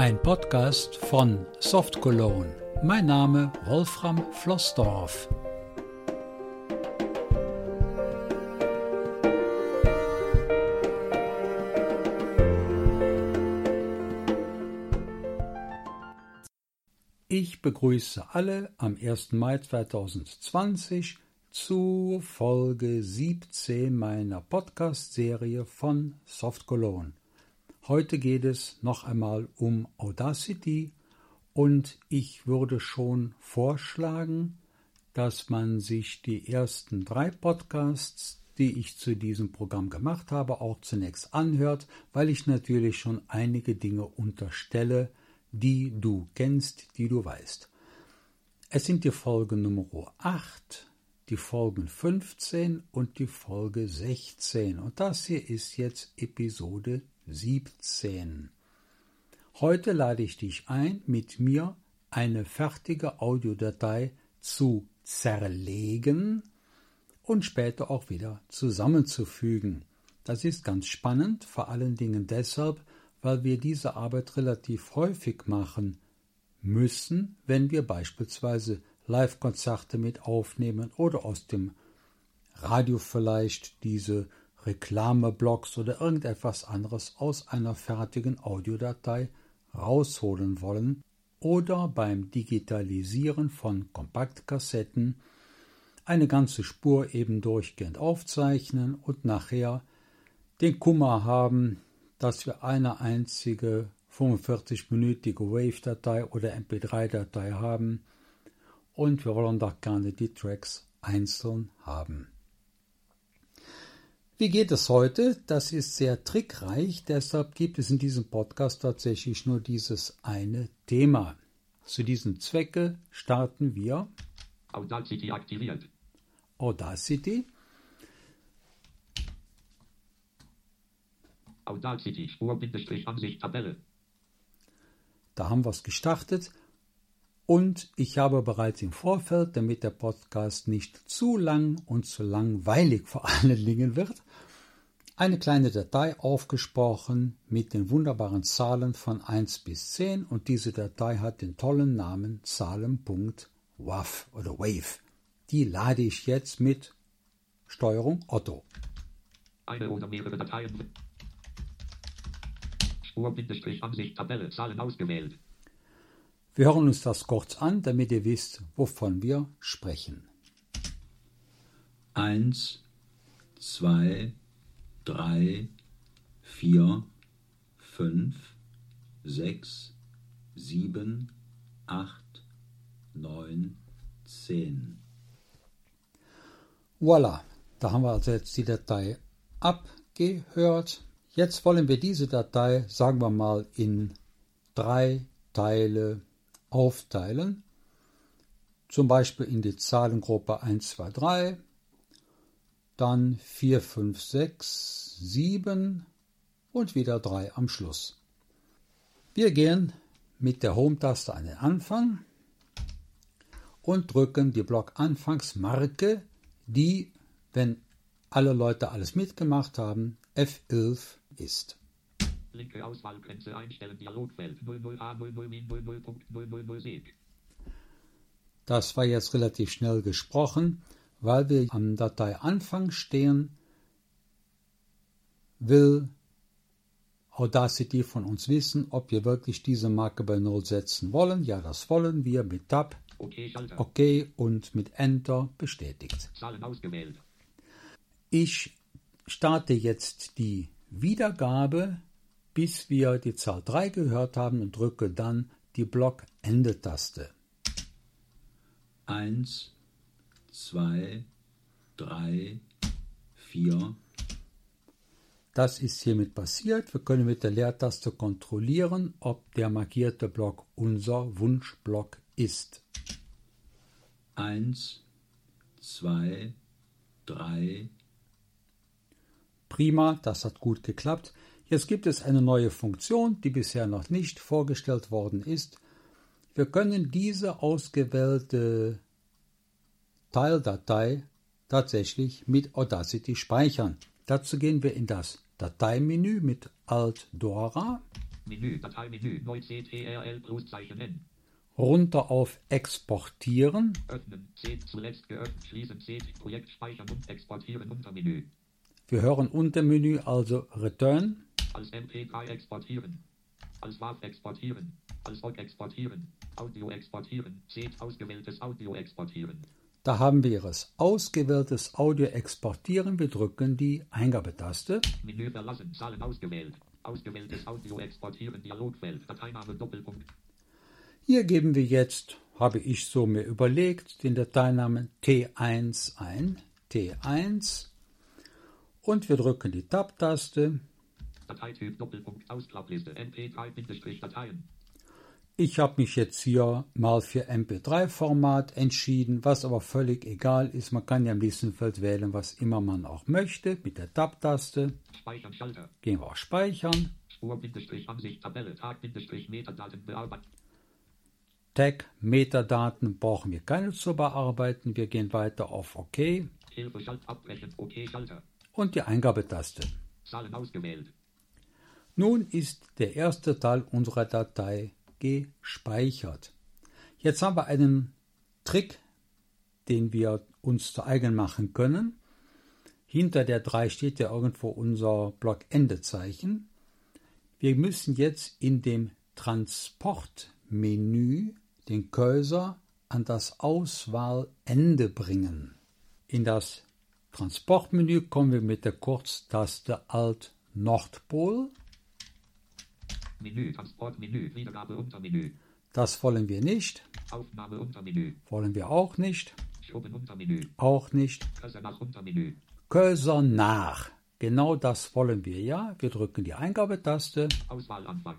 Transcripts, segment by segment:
Ein Podcast von Soft Cologne. Mein Name Wolfram Flossdorf. Ich begrüße alle am 1. Mai 2020 zu Folge 17 meiner Podcast-Serie von Soft Cologne. Heute geht es noch einmal um Audacity und ich würde schon vorschlagen, dass man sich die ersten drei Podcasts, die ich zu diesem Programm gemacht habe, auch zunächst anhört, weil ich natürlich schon einige Dinge unterstelle, die du kennst, die du weißt. Es sind die Folgen Nummer 8, die Folgen 15 und die Folge 16. Und das hier ist jetzt Episode 17. Heute lade ich dich ein, mit mir eine fertige Audiodatei zu zerlegen und später auch wieder zusammenzufügen. Das ist ganz spannend, vor allen Dingen deshalb, weil wir diese Arbeit relativ häufig machen müssen, wenn wir beispielsweise Live-Konzerte mit aufnehmen oder aus dem Radio vielleicht diese Reklameblocks oder irgendetwas anderes aus einer fertigen Audiodatei rausholen wollen oder beim Digitalisieren von Kompaktkassetten eine ganze Spur eben durchgehend aufzeichnen und nachher den Kummer haben, dass wir eine einzige 45-minütige Wave-Datei oder MP3-Datei haben und wir wollen doch gerne die Tracks einzeln haben. Wie geht es heute? Das ist sehr trickreich, deshalb gibt es in diesem Podcast tatsächlich nur dieses eine Thema. Zu diesem Zwecke starten wir Audacity aktiviert. Audacity. Audacity Spur-Ansicht Tabelle. Da haben wir es gestartet. Und ich habe bereits im Vorfeld, damit der Podcast nicht zu lang und zu langweilig vor allen Dingen wird, eine kleine Datei aufgesprochen mit den wunderbaren Zahlen von 1 bis 10 und diese Datei hat den tollen Namen Zahlen.wav oder Wave. Die lade ich jetzt mit Steuerung Otto. Eine oder mehrere Dateien. Spur-Ansicht Tabelle Zahlen ausgewählt. Wir hören uns das kurz an, damit ihr wisst, wovon wir sprechen. 1, 2, 3, 4, 5, 6, 7, 8, 9, 10. Voilà, da haben wir also jetzt die Datei abgehört. Jetzt wollen wir diese Datei, sagen wir mal, in drei Teile aufteilen, zum Beispiel in die Zahlengruppe 1, 2, 3, dann 4, 5, 6, 7 und wieder 3 am Schluss. Wir gehen mit der Home-Taste an den Anfang und drücken die Block-Anfangsmarke, die, wenn alle Leute alles mitgemacht haben, F11 ist. Linke Auswahlgrenze einstellen, Dialogfeld 00A00 Sieg. Das war jetzt relativ schnell gesprochen, weil wir am Dateianfang stehen, will Audacity von uns wissen, ob wir wirklich diese Marke bei 0 setzen wollen. Ja, das wollen wir mit Tab, Okay, Schalter. OK und mit Enter bestätigt. Ich starte jetzt die Wiedergabe bis wir die Zahl 3 gehört haben und drücke dann die Block-Ende-Taste. 1, 2, 3, 4. Das ist hiermit passiert. Wir können mit der Leertaste kontrollieren, ob der markierte Block unser Wunschblock ist. 1, 2, 3. Prima, das hat gut geklappt. Jetzt gibt es eine neue Funktion, die bisher noch nicht vorgestellt worden ist. Wir können diese ausgewählte Teildatei tatsächlich mit Audacity speichern. Dazu gehen wir in das Dateimenü mit Alt Dora. Menü, Dateimenü, neu CTRL Pluszeichen N. runter auf Exportieren, Öffnen, C, zuletzt geöffnet, schließen, C, Projekt speichern und exportieren Untermenü. wir hören Untermenü also Return, Als MP3 exportieren. Als WAV exportieren. Als OGG exportieren. Audio exportieren. C, ausgewähltes Audio exportieren. da haben wir es. Ausgewähltes Audio exportieren, wir drücken die Eingabetaste. Menü verlassen, Zahlen ausgewählt. Ausgewähltes Audio exportieren, Dialogfeld, Dateiname Doppelpunkt. Hier geben wir jetzt, habe ich so mir überlegt, den Dateinamen T1 ein, T1 und wir drücken die Tab-Taste. Dateityp Doppelpunkt Ausklappliste MP3-Dateien. Ich habe mich jetzt hier mal für MP3-Format entschieden, was aber völlig egal ist. Man kann ja im Listenfeld wählen, was immer man auch möchte. Mit der Tab-Taste Speichern Schalter. gehen wir auf Speichern. Spur-Ansicht Tabelle Tag-Metadaten bearbeiten. Tag Metadaten brauchen wir keine zu bearbeiten. Wir gehen weiter auf OK Hilfe Schalt abbrechen. OK Schalter. und die Eingabetaste. Zahlen ausgewählt. Nun ist der erste Teil unserer Datei gespeichert. Jetzt haben wir einen Trick, den wir uns zu eigen machen können. Hinter der 3 steht ja irgendwo unser Blockendezeichen. Wir müssen jetzt in dem Transportmenü den Cursor an das Auswahlende bringen. In das Transportmenü kommen wir mit der Kurztaste Alt Nordpol. Menü, Transportmenü, Wiedergabe Untermenü. Das wollen wir nicht, Aufnahme Untermenü. wollen wir auch nicht, Schoben Untermenü. auch nicht. Cursor nach Untermenü. Cursor nach. Genau das wollen wir ja. Wir drücken die Eingabetaste, Auswahl Anfang.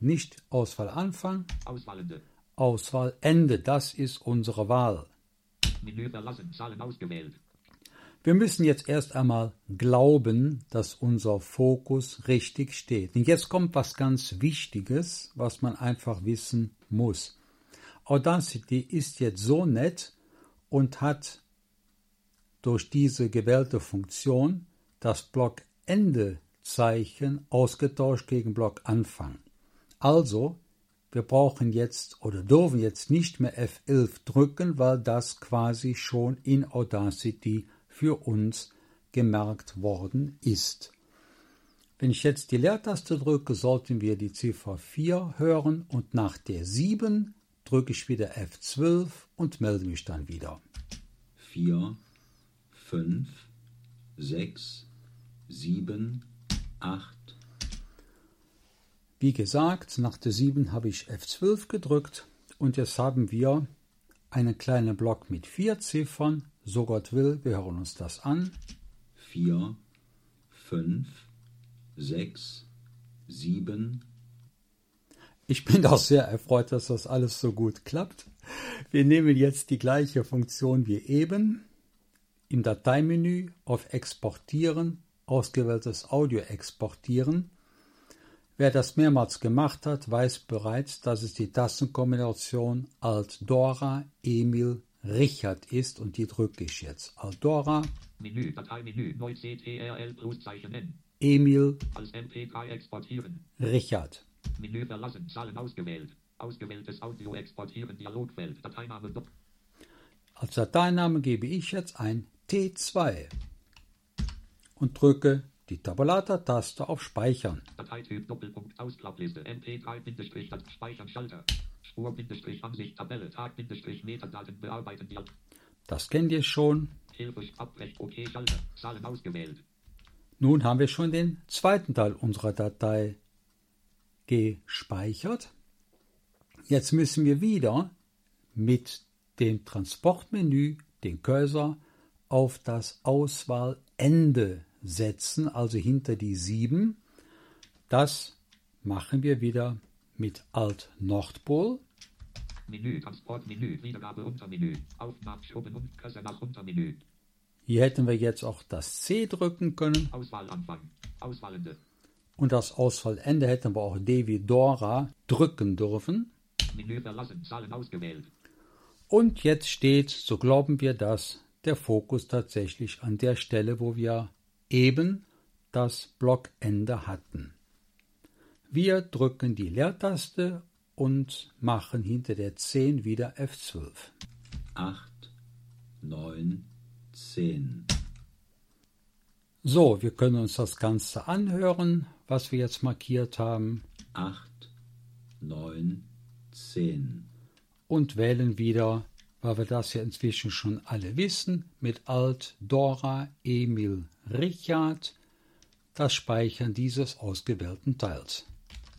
nicht Auswahl Anfang, Auswahlende. Auswahl Ende. Das ist unsere Wahl. Menü verlassen. Zahlen ausgewählt. Wir müssen jetzt erst einmal glauben, dass unser Fokus richtig steht. Und jetzt kommt was ganz Wichtiges, was man einfach wissen muss. Audacity ist jetzt so nett und hat durch diese gewählte Funktion das Blockende-Zeichen ausgetauscht gegen Blockanfang. Also, wir brauchen jetzt oder dürfen jetzt nicht mehr F11 drücken, weil das quasi schon in Audacity für uns gemerkt worden ist. Wenn ich jetzt die Leertaste drücke, sollten wir die Ziffer 4 hören und nach der 7 drücke ich wieder F12 und melde mich dann wieder. 4, 5, 6, 7, 8, Wie gesagt, nach der 7 habe ich F12 gedrückt und jetzt haben wir einen kleinen Block mit vier Ziffern. So Gott will, wir hören uns das an. 4, 5, 6, 7, Ich bin auch sehr erfreut, dass das alles so gut klappt. Wir nehmen jetzt die gleiche Funktion wie eben. Im Dateimenü auf Exportieren, ausgewähltes Audio exportieren. Wer das mehrmals gemacht hat, weiß bereits, dass es die Tastenkombination Alt-Dora, Emil, Richard ist und die drücke ich jetzt. Alt-Dora, Menü, Dateimenü, neu CTRL Pluszeichen N. Emil, Als MP3 exportieren. Richard. Menü verlassen. Zahlen ausgewählt. Ausgewähltes Audio exportieren. Dialogfeld. Dateiname Dopp. Als Dateiname gebe ich jetzt ein T2 und drücke die Tabulator-Taste auf Speichern. Dateityp Doppelpunkt Ausklappliste. MP3 das Speichern Schalter. Spur Ansicht Tabelle Tag Metadaten bearbeiten. Dial Das kennt ihr schon. Nun haben wir schon den zweiten Teil unserer Datei gespeichert. Jetzt müssen wir wieder mit dem Transportmenü den Cursor auf das Auswahlende setzen, also hinter die 7. Das machen wir wieder mit Alt Nordpol. Menü Transportmenü. Wiedergabe Untermenü. Aufnahme Schoben und Cursor nach Untermenü. Hier hätten wir jetzt auch das C drücken können Auswahl Anfang. Auswahlende. und das Auswahlende hätten wir auch D wie Dora drücken dürfen. Menü verlassen. Zahlen ausgewählt. Und jetzt steht, so glauben wir, dass der Fokus tatsächlich an der Stelle, wo wir eben das Blockende hatten. Wir drücken die Leertaste und machen hinter der 10 wieder F12. 8, 9, 10. So, wir können uns das Ganze anhören, was wir jetzt markiert haben. 8, 9, 10. Und wählen wieder, weil wir das ja inzwischen schon alle wissen, mit Alt Dora Emil Richard das Speichern dieses ausgewählten Teils.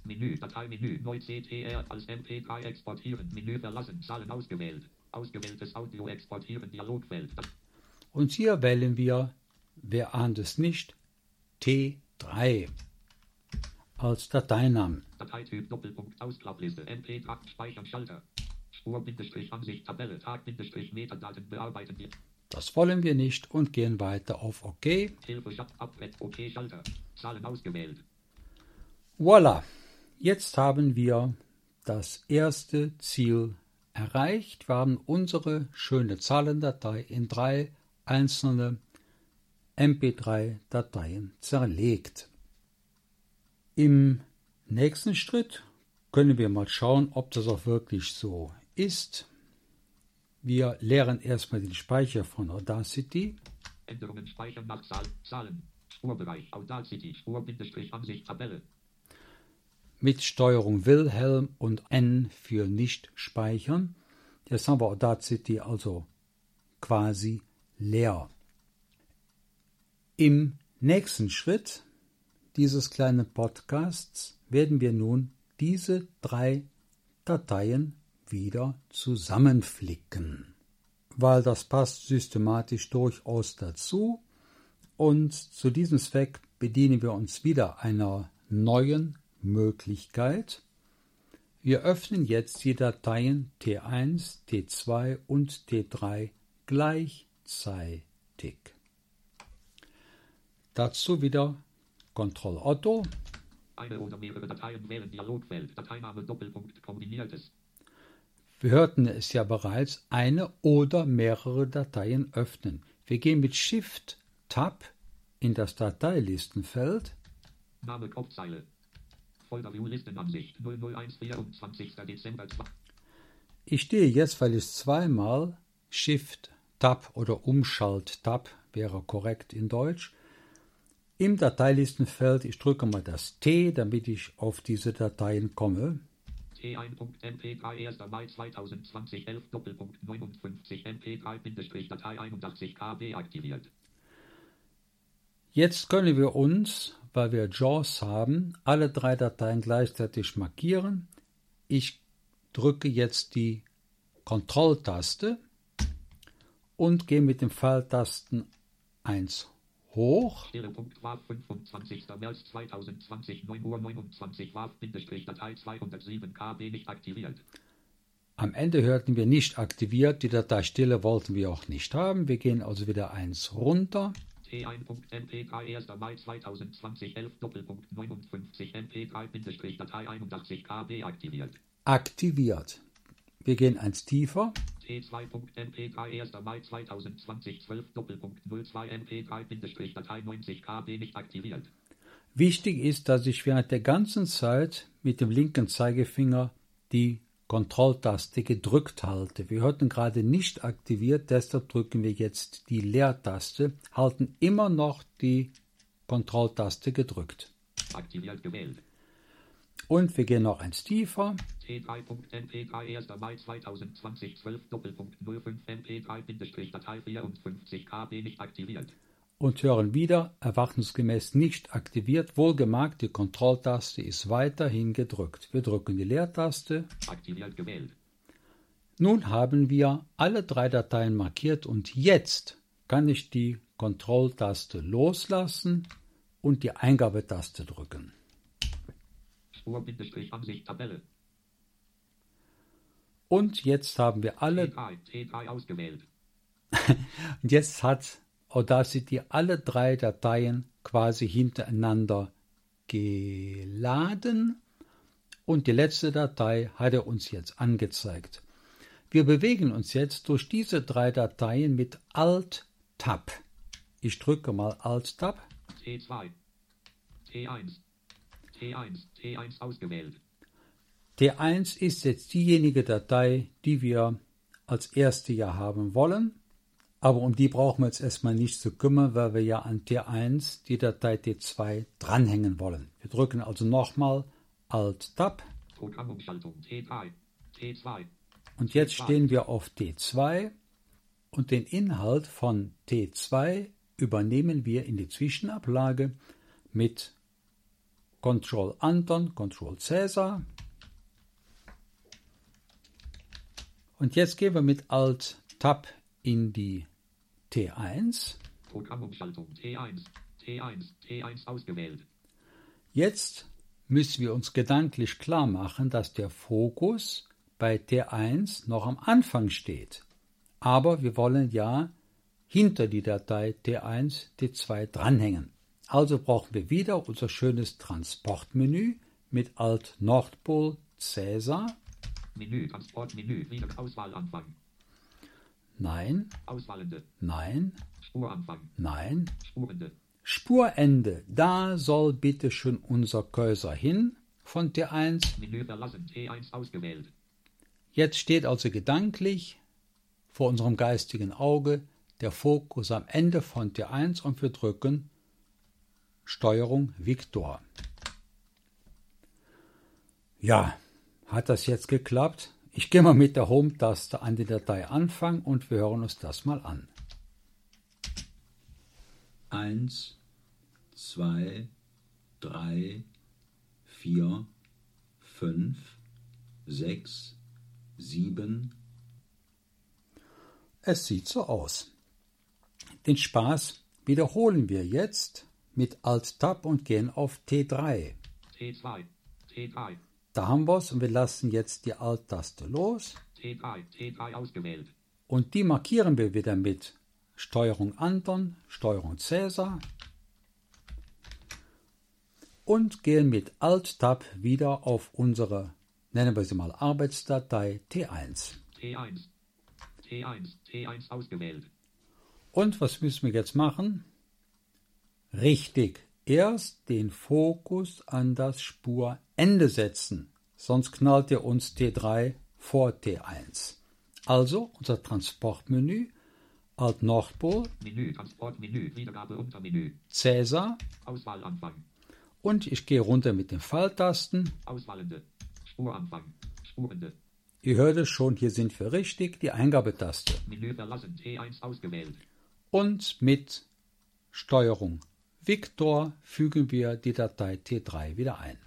Menü, Dateimenü, neu CTR als MP3 exportieren, Menü verlassen, Zahlen ausgewählt. Ausgewähltes Audio exportieren, Dialogfeld. Und hier wählen wir, wer ahnt es nicht, T3 als Dateinamen. Dateityp Doppelpunkt Ausklappliste MP3 Speichern Schalter. Spur Ansicht Tabelle Tag Metadaten bearbeiten die Das wollen wir nicht und gehen weiter auf OK. Hilfe Schat Abwett OK Schalter. Zahlen ausgewählt. Voila! Jetzt haben wir das erste Ziel erreicht. Wir haben unsere schöne Zahlendatei in drei einzelne MP3-Dateien zerlegt. Im nächsten Schritt können wir mal schauen, ob das auch wirklich so ist. Wir leeren erstmal den Speicher von Audacity. Änderungen speichern nach Zahl, Zahlen. Spurbereich Audacity Spur Bindestrich Ansicht Tabelle. Mit Steuerung Wilhelm und N für nicht speichern. Jetzt haben wir Audacity also quasi leer. Im nächsten Schritt dieses kleinen Podcasts werden wir nun diese drei Dateien wieder zusammenflicken, weil das passt systematisch durchaus dazu und zu diesem Zweck bedienen wir uns wieder einer neuen Möglichkeit. Wir öffnen jetzt die Dateien T1, T2 und T3 gleichzeitig. Dazu wieder Ctrl Otto. Eine oder mehrere Dateien wählen Dialogfeld. Dateiname Doppelpunkt kombiniertes. Wir hörten es ja bereits, eine oder mehrere Dateien öffnen. Wir gehen mit Shift Tab in das Dateilistenfeld Name Kopfzeile. Folder View Listenansicht 001 24. Dezember 2. Ich stehe jetzt, weil ich zweimal Shift Tab oder Umschalt Tab wäre korrekt in Deutsch. Im Dateilistenfeld, ich drücke mal das T, damit ich auf diese Dateien komme. T1.mp3 1. Mai 2020 11 Doppelpunkt 59 mp3-datei 81 KB aktiviert. Jetzt können wir uns, weil wir JAWS haben, alle drei Dateien gleichzeitig markieren. Ich drücke jetzt die Kontrolltaste und gehe mit den Pfeiltasten 1 hoch. Stille Punkt war 25. März 2020 9 Uhr 29 war Datei 207 KB nicht aktiviert. Am Ende hörten wir nicht aktiviert, die Datei Stille wollten wir auch nicht haben. Wir gehen also wieder eins runter. T1.mp3 1. Mai 2020 11 Doppelpunkt 59 mp3-datei 81 KB aktiviert. Aktiviert. Wir gehen eins tiefer. T2.mp3 1. Mai 2020 12 Doppelpunkt 02 mp3-datei 90 KB nicht aktiviert. Wichtig ist, dass ich während der ganzen Zeit mit dem linken Zeigefinger die Kontrolltaste gedrückt halte. Wir hörten gerade nicht aktiviert, deshalb drücken wir jetzt die Leertaste, halten immer noch die Kontrolltaste gedrückt. Aktiviert gewählt. Und wir gehen noch eins tiefer. T3.mp3 1. Mai 2020 12 Doppelpunkt 05 mp3-datei 54 KB nicht aktiviert. Und hören wieder erwartungsgemäß nicht aktiviert. Wohlgemerkt, die Kontrolltaste ist weiterhin gedrückt. Wir drücken die Leertaste. Aktiviert gewählt. Nun haben wir alle drei Dateien markiert und jetzt kann ich die Kontrolltaste loslassen und die Eingabetaste drücken. Spur-Ansicht Tabelle. Und jetzt haben wir alle, T3, T3 ausgewählt. und jetzt hat Audacity alle drei Dateien quasi hintereinander geladen und die letzte Datei hat er uns jetzt angezeigt. Wir bewegen uns jetzt durch diese drei Dateien mit Alt-Tab. Ich drücke mal Alt-Tab. T2. T1. T1, T1 ausgewählt. T1 ist jetzt diejenige Datei, die wir als erste ja haben wollen. Aber um die brauchen wir jetzt erstmal nicht zu kümmern, weil wir ja an T1 die Datei T2 dranhängen wollen. Wir drücken also nochmal Alt-Tab Programmumschaltung T3, T2, und jetzt stehen wir auf T2 und den Inhalt von T2 übernehmen wir in die Zwischenablage mit Ctrl Anton, Ctrl Caesar. Und jetzt gehen wir mit Alt Tab in die T1. Programmumschaltung T1, T1, T1 ausgewählt. Jetzt müssen wir uns gedanklich klar machen, dass der Fokus bei T1 noch am Anfang steht. Aber wir wollen ja hinter die Datei T1 T2 dranhängen. Also brauchen wir wieder unser schönes Transportmenü mit Alt Nordpol Caesar. Menü, Transportmenü, wieder Auswahlanfang. Nein, Auswahlende, nein, Spuranfang, nein. Spurende, Spurende, da soll bitte schon unser Cursor hin von T1. Menü verlassen, T1 ausgewählt. Jetzt steht also gedanklich vor unserem geistigen Auge der Fokus am Ende von T1 und wir drücken Steuerung Victor. Ja, hat das jetzt geklappt? Ich gehe mal mit der Home-Taste an die Datei anfangen und wir hören uns das mal an. eins, zwei, drei, vier, fünf, sechs, sieben, Es sieht so aus. Den Spaß wiederholen wir jetzt mit Alt-Tab und gehen auf T3. T2, T3, Da haben wir es und wir lassen jetzt die Alt-Taste los T3, T3 ausgewählt. und die markieren wir wieder mit Steuerung Anton, Steuerung Caesar und gehen mit Alt-Tab wieder auf unsere, nennen wir sie mal Arbeitsdatei T1. T1, T1, T1 ausgewählt. Und was müssen wir jetzt machen? Richtig, erst den Fokus an das Spurende setzen, sonst knallt er uns T3 vor T1. Also unser Transportmenü, Alt Nordpol, Menü, Transportmenü, Wiedergabe Untermenü. Cäsar Auswahlanfang, und ich gehe runter mit den Pfeiltasten. Auswahlende, Spuranfang, Spurende. Ihr hört es schon, hier sind wir richtig, die Eingabetaste. Menü verlassen, T1 ausgewählt. Und mit Steuerung Victor fügen wir die Datei T3 wieder ein.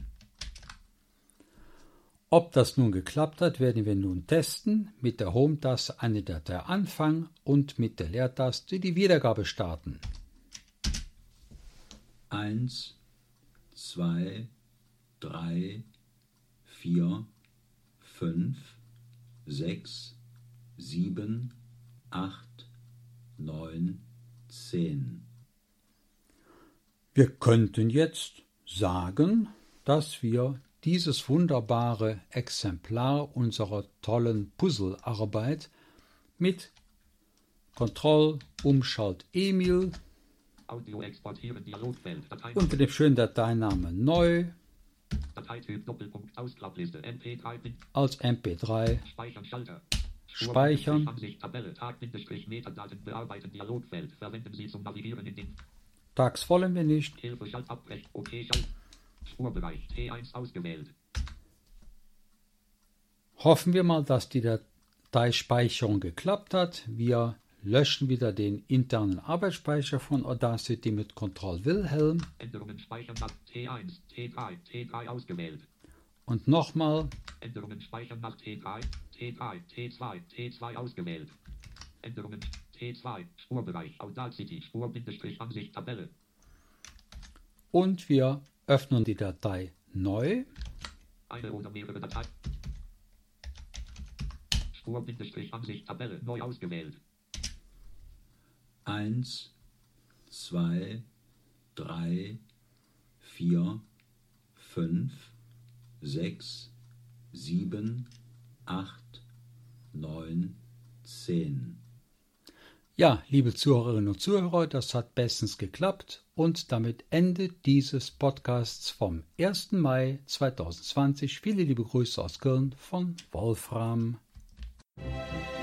Ob das nun geklappt hat, werden wir nun testen. Mit der Home-Taste eine Datei anfangen und mit der Leertaste die Wiedergabe starten. eins, zwei, drei, vier, fünf, sechs, sieben, acht, neun, zehn. Wir könnten jetzt sagen, dass wir dieses wunderbare Exemplar unserer tollen Puzzlearbeit mit Kontroll Umschalt Emil Audio exportieren, Dialogfeld, Datei, unter dem schönen Dateinamen neu Dateityp, Doppelpunkt, Ausklappliste, MP3, Bin- als MP3 Speichern, Schalter. Speichern. Ansicht, Tabelle, Tag, Metadaten, bearbeiten, Dialogfeld. Verwenden Sie zum Navigieren in den Tags wollen wir nicht. Hilfe, Schalt, Abbrechen, OK, Schalt. Spurbereich, T1 ausgewählt. Hoffen wir mal, dass die Dateispeicherung geklappt hat. Wir löschen wieder den internen Arbeitsspeicher von Audacity mit Ctrl Wilhelm Änderungen speichern nach T1, T3, T3 ausgewählt. und nochmal Änderungen speichern nach T3, T3, T2, T2 ausgewählt. Änderungen T2, Spurbereich, Audacity, Spur, Bindestrich, Ansicht, Tabelle. und wir öffnen die Datei neu Eine oder mehrere Dateien. Spur, Bindestrich, Ansicht, Tabelle, neu ausgewählt. eins, zwei, drei, vier, fünf, sechs, sieben, acht, neun, zehn. Ja, liebe Zuhörerinnen und Zuhörer, das hat bestens geklappt und damit endet dieses Podcasts vom 1. Mai 2020. Viele liebe Grüße aus Köln von Wolfram. Musik